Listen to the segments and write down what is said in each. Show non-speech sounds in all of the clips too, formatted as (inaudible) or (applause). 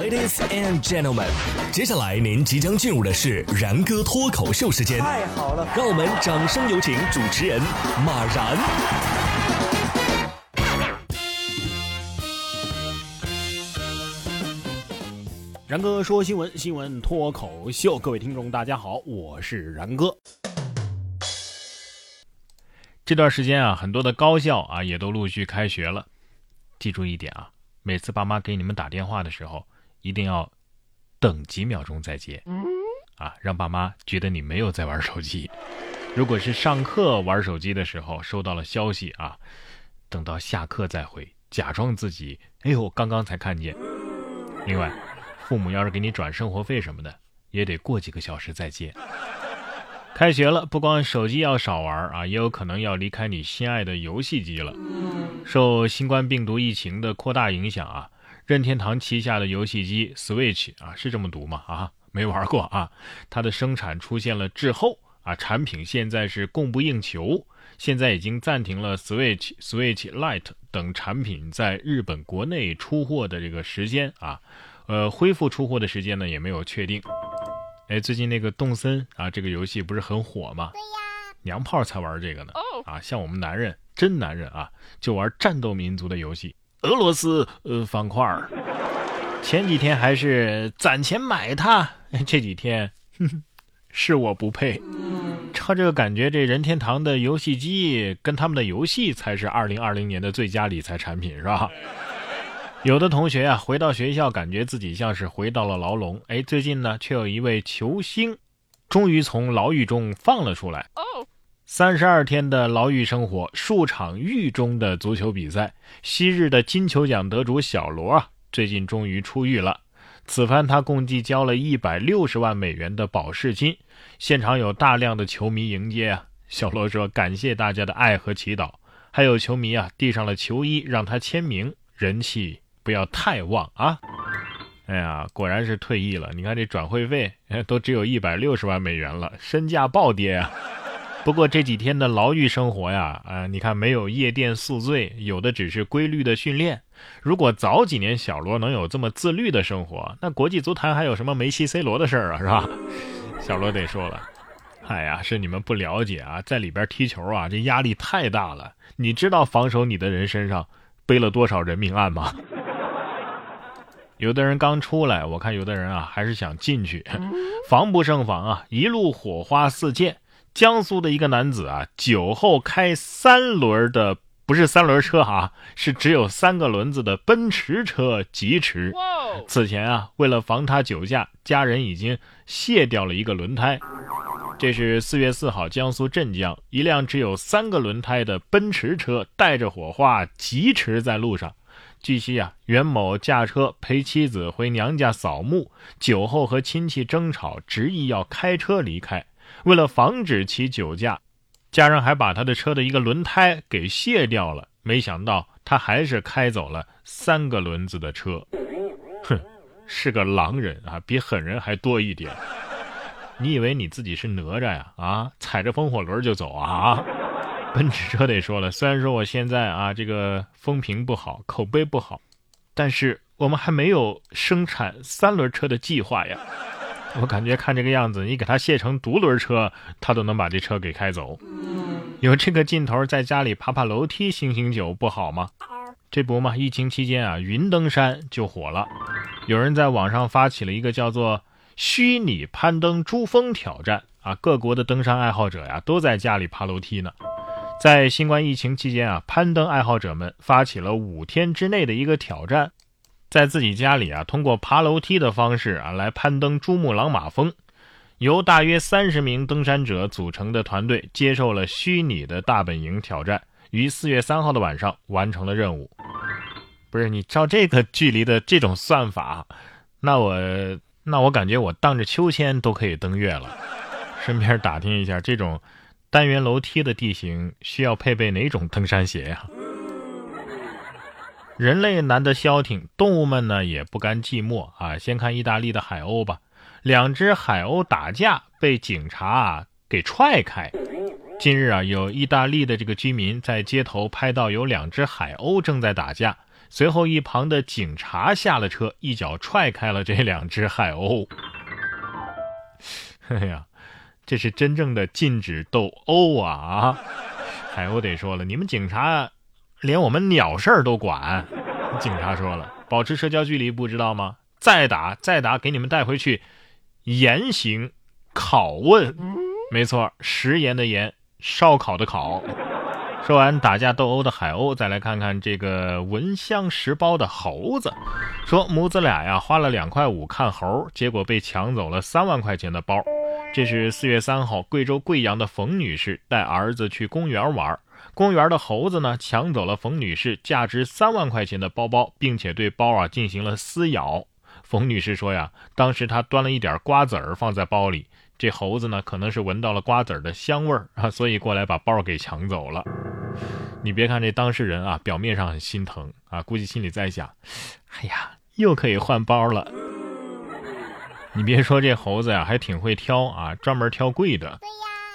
Ladies and gentlemen，接下来您即将进入的是然哥脱口秀时间。太好了，让我们掌声有请主持人马然。然哥说新闻，新闻脱口秀，各位听众大家好，我是然哥。这段时间啊，很多的高校啊也都陆续开学了，记住一点啊，每次爸妈给你们打电话的时候，一定要等几秒钟再接，啊，让爸妈觉得你没有在玩手机。如果是上课玩手机的时候收到了消息啊，等到下课再回，假装自己哎呦刚刚才看见。另外，父母要是给你转生活费什么的，也得过几个小时再接。开学了，不光手机要少玩啊，也有可能要离开你心爱的游戏机了。受新冠病毒疫情的扩大影响啊，任天堂旗下的游戏机 Switch 啊，是这么读吗？啊，没玩过啊，它的生产出现了滞后啊，产品现在是供不应求，现在已经暂停了 Switch、Switch Lite 等产品在日本国内出货的这个时间啊，呃，恢复出货的时间呢也没有确定。哎，最近那个动森啊，这个游戏不是很火吗？对呀，娘炮才玩这个呢。啊，像我们男人，真男人啊，就玩战斗民族的游戏，俄罗斯呃方块儿。前几天还是攒钱买它，(laughs) 这几天哼 (laughs) 是我不配。他这个感觉，这任天堂的游戏机跟他们的游戏才是二零二零年的最佳理财产品，是吧？有的同学啊，回到学校，感觉自己像是回到了牢笼。哎，最近呢，却有一位球星，终于从牢狱中放了出来。三十二天的牢狱生活，数场狱中的足球比赛，昔日的金球奖得主小罗啊，最近终于出狱了。此番他共计交了一百六十万美元的保释金，现场有大量的球迷迎接啊。小罗说：“感谢大家的爱和祈祷。”还有球迷啊，递上了球衣让他签名，人气。不要太旺啊！哎呀，果然是退役了。你看这转会费都只有一百六十万美元了，身价暴跌啊！不过这几天的牢狱生活呀，啊，你看没有夜店宿醉，有的只是规律的训练。如果早几年小罗能有这么自律的生活，那国际足坛还有什么梅西、C 罗的事儿啊？是吧？(laughs) 小罗得说了，哎呀，是你们不了解啊，在里边踢球啊，这压力太大了。你知道防守你的人身上背了多少人命案吗？有的人刚出来，我看有的人啊还是想进去，(laughs) 防不胜防啊！一路火花四溅。江苏的一个男子啊，酒后开三轮的，不是三轮车哈，是只有三个轮子的奔驰车疾驰。此前啊，为了防他酒驾，家人已经卸掉了一个轮胎。这是四月四号，江苏镇江，一辆只有三个轮胎的奔驰车带着火花疾驰在路上。据悉啊，袁某驾车陪妻子回娘家扫墓，酒后和亲戚争吵，执意要开车离开。为了防止其酒驾，家人还把他的车的一个轮胎给卸掉了。没想到他还是开走了三个轮子的车。哼，是个狼人啊，比狠人还多一点。你以为你自己是哪吒呀？啊，踩着风火轮就走啊？奔驰车得说了，虽然说我现在啊这个风评不好，口碑不好，但是我们还没有生产三轮车的计划呀。我感觉看这个样子，你给他卸成独轮车，他都能把这车给开走。有这个劲头，在家里爬爬楼梯、醒醒酒不好吗？这不嘛，疫情期间啊，云登山就火了，有人在网上发起了一个叫做“虚拟攀登珠峰挑战”啊，各国的登山爱好者呀，都在家里爬楼梯呢。在新冠疫情期间啊，攀登爱好者们发起了五天之内的一个挑战，在自己家里啊，通过爬楼梯的方式啊来攀登珠穆朗玛峰。由大约三十名登山者组成的团队接受了虚拟的大本营挑战，于四月三号的晚上完成了任务。不是你照这个距离的这种算法，那我那我感觉我荡着秋千都可以登月了。(laughs) 顺便打听一下这种。单元楼梯的地形需要配备哪种登山鞋呀？人类难得消停，动物们呢也不甘寂寞啊！先看意大利的海鸥吧，两只海鸥打架被警察啊给踹开。近日啊，有意大利的这个居民在街头拍到有两只海鸥正在打架，随后，一旁的警察下了车，一脚踹开了这两只海鸥。哎呀，这是真正的禁止斗殴啊！海鸥得说了，你们警察连我们鸟事儿都管。警察说了，保持社交距离，不知道吗？再打，再打，给你们带回去严刑拷问。没错，食盐的盐，烧烤的烤。说完打架斗殴的海鸥，再来看看这个闻香识包的猴子。说母子俩呀，花了两块五看猴，结果被抢走了三万块钱的包。这是四月三号，贵州贵阳的冯女士带儿子去公园玩，公园的猴子呢抢走了冯女士价值三万块钱的包包，并且对包啊进行了撕咬。冯女士说呀，当时她端了一点瓜子儿放在包里。这猴子呢，可能是闻到了瓜子儿的香味儿啊，(laughs) 所以过来把包给抢走了。你别看这当事人啊，表面上很心疼啊，估计心里在想：哎呀，又可以换包了。(laughs) 你别说这猴子呀，还挺会挑啊，专门挑贵的。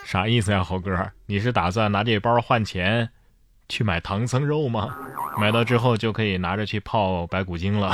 啥意思呀，猴哥？你是打算拿这包换钱去买唐僧肉吗？买到之后就可以拿着去泡白骨精了。